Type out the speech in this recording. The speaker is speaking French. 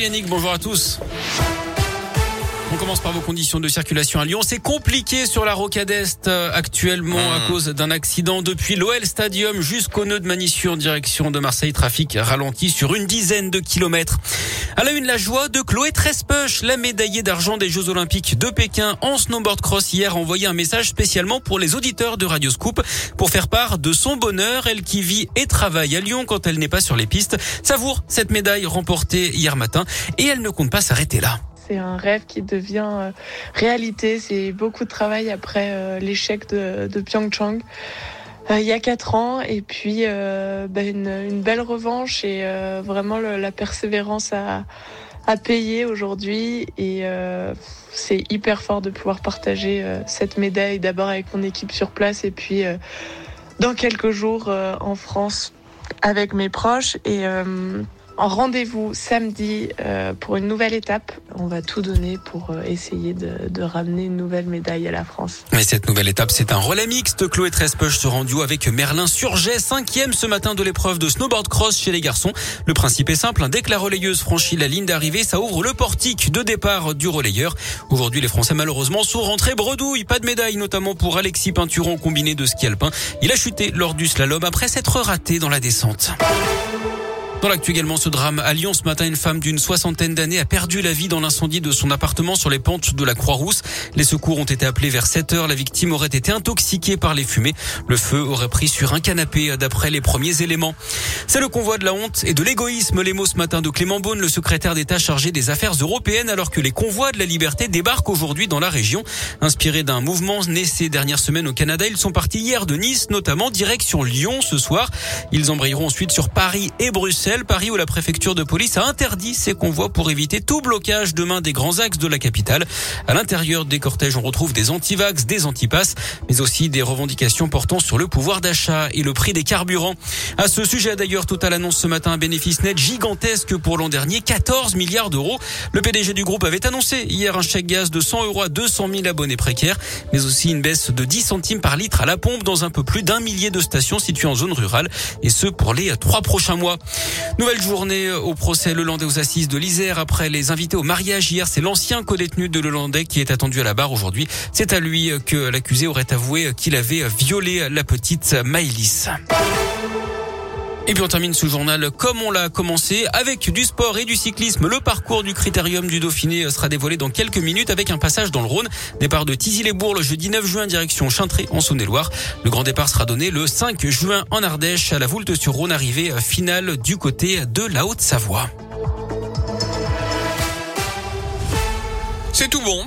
Yannick, bonjour à tous. On commence par vos conditions de circulation à Lyon. C'est compliqué sur la rocade Est euh, actuellement à hmm. cause d'un accident depuis l'OL Stadium jusqu'au nœud de Manissure en direction de Marseille. Trafic ralenti sur une dizaine de kilomètres. À la une, la joie de Chloé Trespech, la médaillée d'argent des Jeux Olympiques de Pékin en snowboard cross hier, a envoyé un message spécialement pour les auditeurs de Radio Scoop pour faire part de son bonheur. Elle qui vit et travaille à Lyon quand elle n'est pas sur les pistes savoure cette médaille remportée hier matin et elle ne compte pas s'arrêter là c'est un rêve qui devient euh, réalité. C'est beaucoup de travail après euh, l'échec de, Pyeongchang il y a quatre ans et puis bah, une, belle revanche et vraiment la persévérance à, à payer aujourd'hui. Et c'est hyper fort de pouvoir partager cette médaille d'abord avec mon équipe sur place et puis dans quelques jours en France avec mes proches. Et rendez-vous samedi euh, pour une nouvelle étape. On va tout donner pour euh, essayer de, ramener une nouvelle médaille à la France. Mais cette nouvelle étape, c'est un relais mixte. Chloé Trespech se rend duo avec Merlin Surget, cinquième ce matin de l'épreuve de snowboard cross chez les garçons. Le principe est simple. Dès que la relayeuse franchit la ligne d'arrivée, ça ouvre le portique de départ du relayeur. Aujourd'hui, les Français, malheureusement, sont rentrés bredouille. Pas de médaille, notamment pour Alexis Peinturon combiné de ski alpin. Il a chuté lors du slalom après s'être raté dans la descente. Dans l'actu également, ce drame à Lyon, ce matin, une femme d'une soixantaine d'années a perdu la vie dans l'incendie de son appartement sur les pentes de la Croix-Rousse. Les secours ont été appelés vers 7 heures. La victime aurait été intoxiquée par les fumées. Le feu aurait pris sur un canapé d'après les premiers éléments. C'est le convoi de la honte et de l'égoïsme. Les mots ce matin de Clément Beaune, le secrétaire d'État chargé des affaires européennes, alors que les convois de la liberté débarquent aujourd'hui dans la région. Inspirés d'un mouvement né ces dernières semaines au Canada, ils sont partis hier de Nice, notamment direction Lyon ce soir. Ils embrayeront ensuite sur Paris et Bruxelles. Paris où la préfecture de police a interdit ces convois pour éviter tout blocage demain des grands axes de la capitale. À l'intérieur des cortèges, on retrouve des antivax, des antipasses, mais aussi des revendications portant sur le pouvoir d'achat et le prix des carburants. À ce sujet, d'ailleurs, Total annonce ce matin un bénéfice net gigantesque pour l'an dernier, 14 milliards d'euros. Le PDG du groupe avait annoncé hier un chèque gaz de 100 euros à 200 000 abonnés précaires, mais aussi une baisse de 10 centimes par litre à la pompe dans un peu plus d'un millier de stations situées en zone rurale, et ce pour les trois prochains mois. Nouvelle journée au procès Lelandais aux assises de l'Isère après les invités au mariage hier. C'est l'ancien co-détenu de Lelandais qui est attendu à la barre aujourd'hui. C'est à lui que l'accusé aurait avoué qu'il avait violé la petite Maëlys. Et puis on termine ce journal comme on l'a commencé avec du sport et du cyclisme. Le parcours du critérium du Dauphiné sera dévoilé dans quelques minutes avec un passage dans le Rhône. Départ de Tizy-les-Bourgs le jeudi 9 juin direction Chintré en Saône-et-Loire. Le grand départ sera donné le 5 juin en Ardèche à la Voulte-sur-Rhône, arrivée finale du côté de la Haute-Savoie. C'est tout bon.